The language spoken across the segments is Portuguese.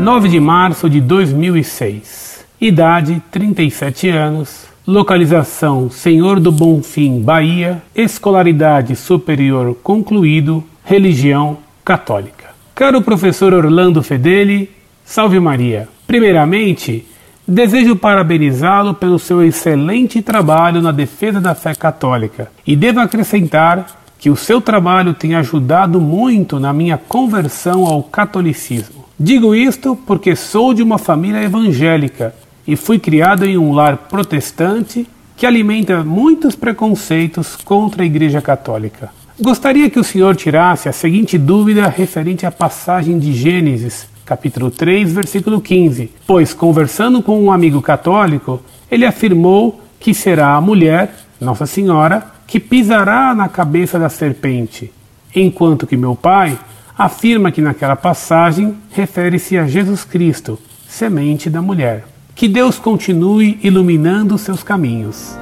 9 de março de 2006. Idade 37 anos. Localização Senhor do Bonfim, Bahia. Escolaridade superior concluído. Religião católica. Caro professor Orlando Fedeli, salve Maria. Primeiramente, desejo parabenizá-lo pelo seu excelente trabalho na defesa da fé católica e devo acrescentar que o seu trabalho tem ajudado muito na minha conversão ao catolicismo. Digo isto porque sou de uma família evangélica e fui criado em um lar protestante que alimenta muitos preconceitos contra a Igreja Católica. Gostaria que o senhor tirasse a seguinte dúvida referente à passagem de Gênesis, capítulo 3, versículo 15, pois conversando com um amigo católico, ele afirmou que será a mulher, Nossa Senhora, que pisará na cabeça da serpente, enquanto que meu pai afirma que naquela passagem refere-se a Jesus Cristo, semente da mulher. Que Deus continue iluminando seus caminhos.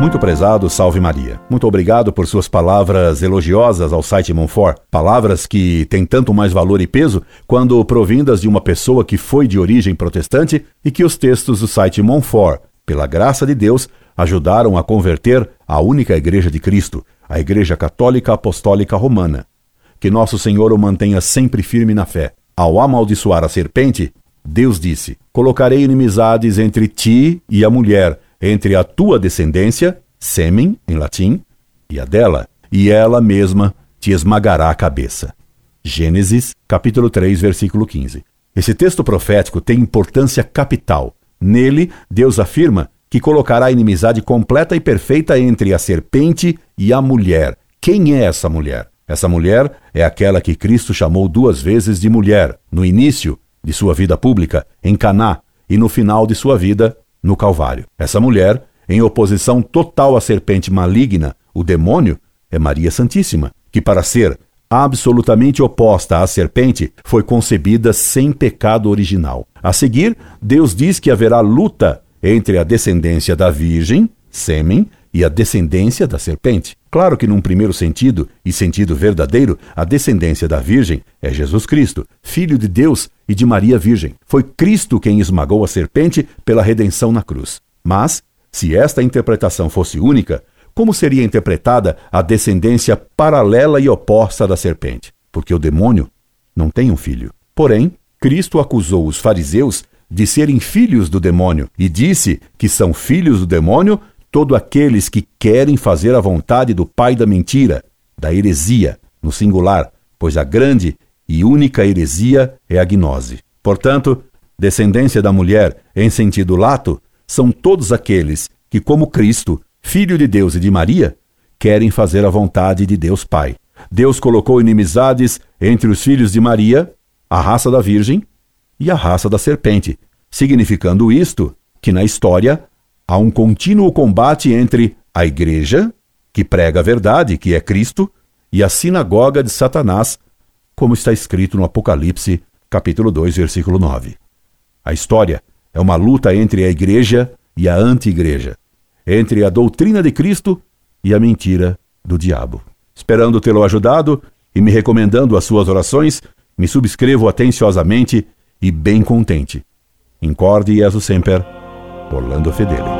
Muito prezado, salve Maria. Muito obrigado por suas palavras elogiosas ao site Monfort. Palavras que têm tanto mais valor e peso quando provindas de uma pessoa que foi de origem protestante e que os textos do site Monfort pela graça de Deus, ajudaram a converter a única Igreja de Cristo, a Igreja Católica Apostólica Romana. Que nosso Senhor o mantenha sempre firme na fé. Ao amaldiçoar a serpente, Deus disse: Colocarei inimizades entre ti e a mulher, entre a tua descendência, sêmen, em latim, e a dela, e ela mesma te esmagará a cabeça. Gênesis, capítulo 3, versículo 15. Esse texto profético tem importância capital Nele, Deus afirma que colocará inimizade completa e perfeita entre a serpente e a mulher. Quem é essa mulher? Essa mulher é aquela que Cristo chamou duas vezes de mulher, no início de sua vida pública, em Caná, e no final de sua vida, no Calvário. Essa mulher, em oposição total à serpente maligna, o demônio, é Maria Santíssima, que para ser absolutamente oposta à serpente, foi concebida sem pecado original. A seguir, Deus diz que haverá luta entre a descendência da Virgem, sêmen, e a descendência da serpente. Claro que, num primeiro sentido, e sentido verdadeiro, a descendência da Virgem é Jesus Cristo, Filho de Deus e de Maria Virgem. Foi Cristo quem esmagou a serpente pela redenção na cruz. Mas, se esta interpretação fosse única, como seria interpretada a descendência paralela e oposta da serpente? Porque o demônio não tem um filho. Porém, Cristo acusou os fariseus de serem filhos do demônio e disse que são filhos do demônio todos aqueles que querem fazer a vontade do pai da mentira, da heresia, no singular, pois a grande e única heresia é a gnose. Portanto, descendência da mulher, em sentido lato, são todos aqueles que, como Cristo, filho de Deus e de Maria, querem fazer a vontade de Deus Pai. Deus colocou inimizades entre os filhos de Maria, a raça da Virgem, e a raça da serpente, significando isto que na história há um contínuo combate entre a Igreja, que prega a verdade, que é Cristo, e a sinagoga de Satanás, como está escrito no Apocalipse, capítulo 2, versículo 9. A história é uma luta entre a Igreja e a anti-igreja entre a doutrina de Cristo e a mentira do diabo. Esperando tê-lo ajudado e me recomendando as suas orações, me subscrevo atenciosamente e bem contente. Incorde Jesus Semper, Orlando Fedeli.